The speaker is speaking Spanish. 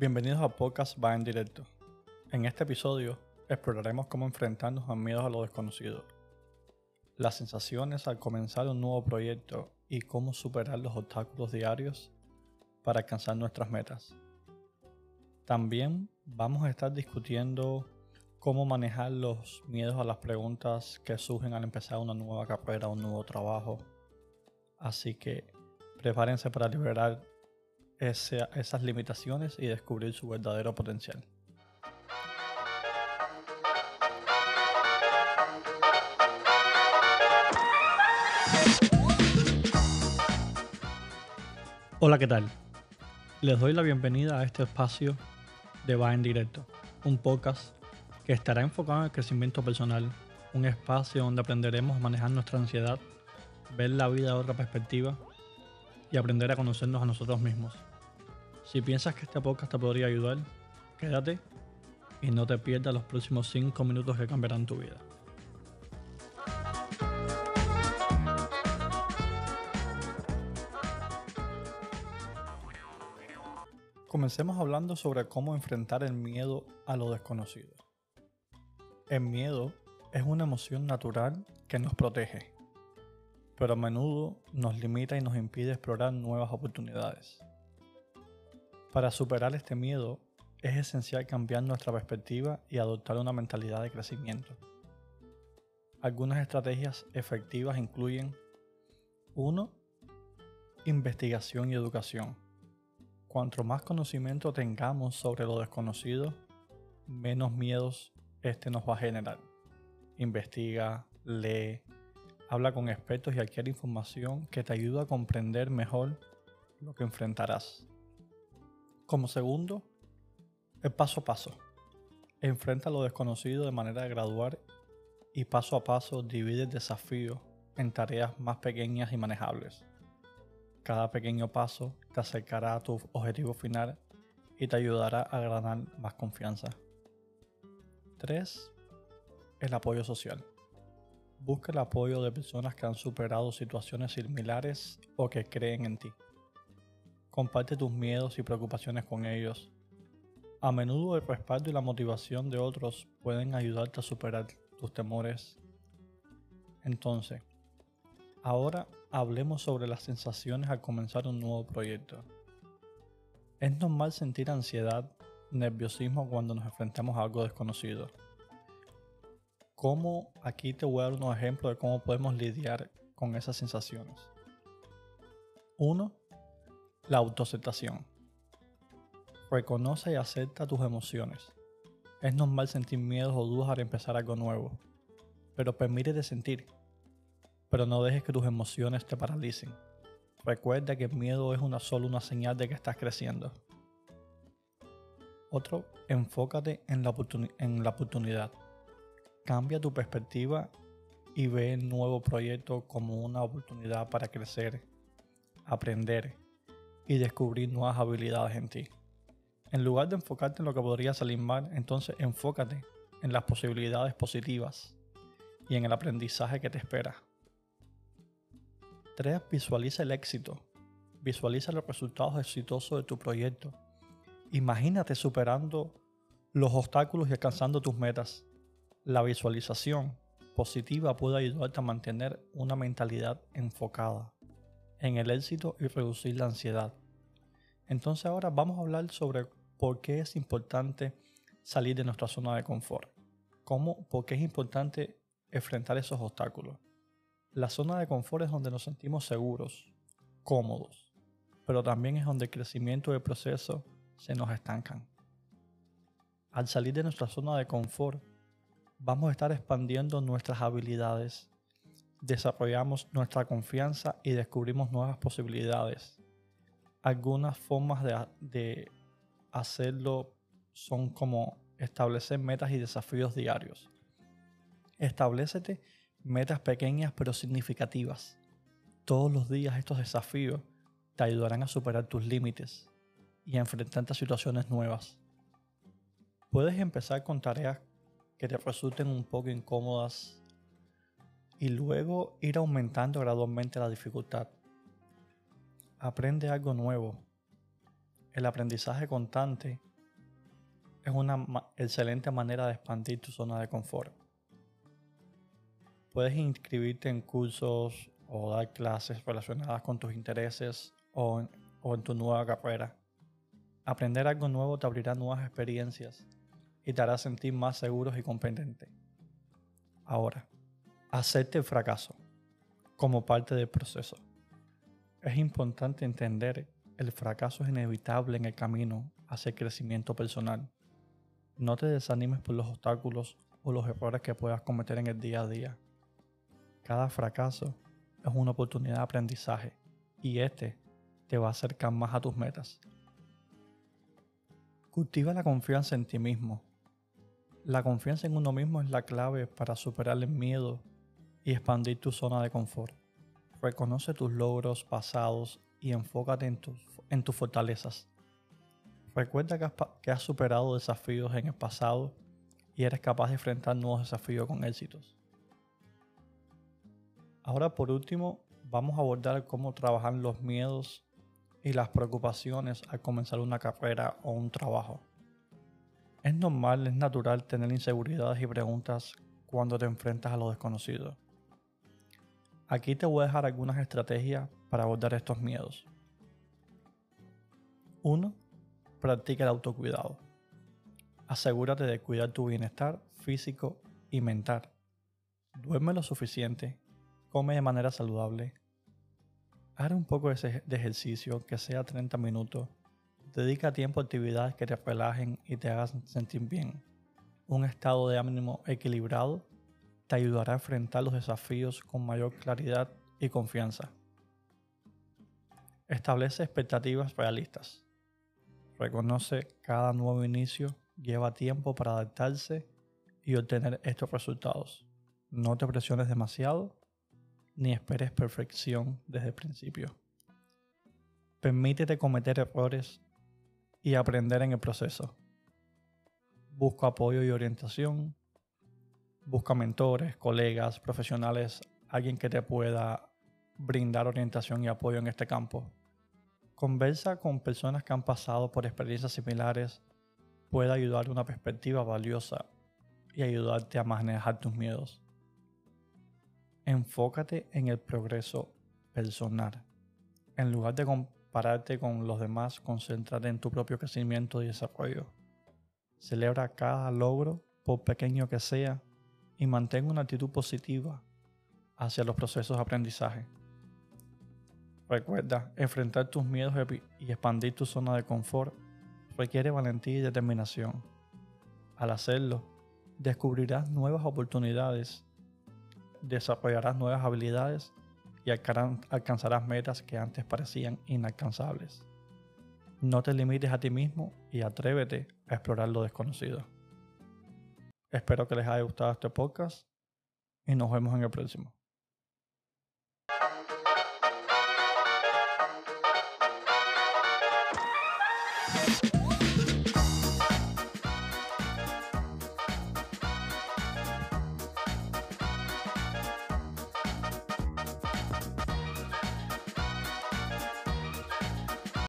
Bienvenidos a Podcast Va en Directo. En este episodio exploraremos cómo enfrentarnos a miedos a lo desconocido, las sensaciones al comenzar un nuevo proyecto y cómo superar los obstáculos diarios para alcanzar nuestras metas. También vamos a estar discutiendo cómo manejar los miedos a las preguntas que surgen al empezar una nueva carrera, un nuevo trabajo. Así que prepárense para liberar esas limitaciones y descubrir su verdadero potencial. Hola, ¿qué tal? Les doy la bienvenida a este espacio de Va en Directo, un podcast que estará enfocado en el crecimiento personal, un espacio donde aprenderemos a manejar nuestra ansiedad, ver la vida de otra perspectiva y aprender a conocernos a nosotros mismos. Si piensas que este podcast te podría ayudar, quédate y no te pierdas los próximos 5 minutos que cambiarán tu vida. Comencemos hablando sobre cómo enfrentar el miedo a lo desconocido. El miedo es una emoción natural que nos protege, pero a menudo nos limita y nos impide explorar nuevas oportunidades. Para superar este miedo es esencial cambiar nuestra perspectiva y adoptar una mentalidad de crecimiento. Algunas estrategias efectivas incluyen 1. Investigación y educación. Cuanto más conocimiento tengamos sobre lo desconocido, menos miedos este nos va a generar. Investiga, lee, habla con expertos y adquiere información que te ayuda a comprender mejor lo que enfrentarás. Como segundo, el paso a paso. Enfrenta lo desconocido de manera gradual y paso a paso divide el desafío en tareas más pequeñas y manejables. Cada pequeño paso te acercará a tu objetivo final y te ayudará a ganar más confianza. 3. El apoyo social. Busca el apoyo de personas que han superado situaciones similares o que creen en ti. Comparte tus miedos y preocupaciones con ellos. A menudo el respaldo y la motivación de otros pueden ayudarte a superar tus temores. Entonces, ahora hablemos sobre las sensaciones al comenzar un nuevo proyecto. Es normal sentir ansiedad, nerviosismo cuando nos enfrentamos a algo desconocido. ¿Cómo? Aquí te voy a dar unos ejemplos de cómo podemos lidiar con esas sensaciones. 1 la autoaceptación. Reconoce y acepta tus emociones. Es normal sentir miedos o dudas al empezar algo nuevo, pero permítete sentir. Pero no dejes que tus emociones te paralicen. Recuerda que el miedo es una solo una señal de que estás creciendo. Otro, enfócate en la, en la oportunidad. Cambia tu perspectiva y ve el nuevo proyecto como una oportunidad para crecer, aprender y descubrir nuevas habilidades en ti. En lugar de enfocarte en lo que podría salir mal, entonces enfócate en las posibilidades positivas y en el aprendizaje que te espera. 3. Visualiza el éxito. Visualiza los resultados exitosos de tu proyecto. Imagínate superando los obstáculos y alcanzando tus metas. La visualización positiva puede ayudarte a mantener una mentalidad enfocada en el éxito y reducir la ansiedad. Entonces ahora vamos a hablar sobre por qué es importante salir de nuestra zona de confort. ¿Cómo? ¿Por qué es importante enfrentar esos obstáculos? La zona de confort es donde nos sentimos seguros, cómodos, pero también es donde el crecimiento y el proceso se nos estancan. Al salir de nuestra zona de confort, vamos a estar expandiendo nuestras habilidades, desarrollamos nuestra confianza y descubrimos nuevas posibilidades algunas formas de, hacerlo son como establecer metas y desafíos diarios. Establecete metas pequeñas pero significativas. Todos los días estos desafíos te ayudarán a superar tus límites y a enfrentarte a situaciones nuevas. Puedes empezar con tareas que te resulten un poco incómodas y luego ir aumentando gradualmente la dificultad aprende algo nuevo. El aprendizaje constante es una excelente manera de expandir tu zona de confort. Puedes inscribirte en cursos o dar clases relacionadas con tus intereses o en, tu nueva carrera. Aprender algo nuevo te abrirá nuevas experiencias y te hará sentir más seguros y competente. Ahora, acepte el fracaso como parte del proceso. Es importante entender el fracaso es inevitable en el camino hacia el crecimiento personal. No te desanimes por los obstáculos o los errores que puedas cometer en el día a día. Cada fracaso es una oportunidad de aprendizaje y este te va a acercar más a tus metas. Cultiva la confianza en ti mismo. La confianza en uno mismo es la clave para superar el miedo y expandir tu zona de confort. Reconoce tus logros pasados y enfócate en tus, fortalezas. Recuerda que has, que has superado desafíos en el pasado y eres capaz de enfrentar nuevos desafíos con éxitos. Ahora por último, vamos a abordar cómo trabajar los miedos y las preocupaciones al comenzar una carrera o un trabajo. Es normal, es natural tener inseguridades y preguntas cuando te enfrentas a lo desconocido. Aquí te voy a dejar algunas estrategias para abordar estos miedos. 1. Practica el autocuidado. Asegúrate de cuidar tu bienestar físico y mental. Duerme lo suficiente come de manera saludable, haz un poco de ejercicio, que sea 30 minutos, dedica tiempo a actividades que te relajen y te hagan sentir bien. Un estado de ánimo equilibrado te ayudará a enfrentar los desafíos con mayor claridad y confianza. Establece expectativas realistas. Reconoce cada nuevo inicio lleva tiempo para adaptarse y obtener estos resultados. No te presiones demasiado ni esperes perfección desde el principio. Permítete cometer errores y aprender en el proceso. Busca apoyo y orientación. Busca mentores, colegas, profesionales, alguien que te pueda brindar orientación y apoyo en este campo. Conversa con personas que han pasado por experiencias similares. Puede ayudarte una perspectiva valiosa y ayudarte a manejar tus miedos. Enfócate en el progreso personal. En lugar de compararte con los demás, concéntrate en tu propio crecimiento y desarrollo. Celebra cada logro, por pequeño que sea, y mantén una actitud positiva hacia los procesos de aprendizaje. Recuerda, enfrentar tus miedos y expandir tu zona de confort requiere valentía y determinación. Al hacerlo, descubrirás nuevas oportunidades desarrollarás nuevas habilidades y alcanzarás metas que antes parecían inalcanzables. No te limites a ti mismo y atrévete a explorar lo desconocido. Espero que les haya gustado este podcast y nos vemos en el próximo.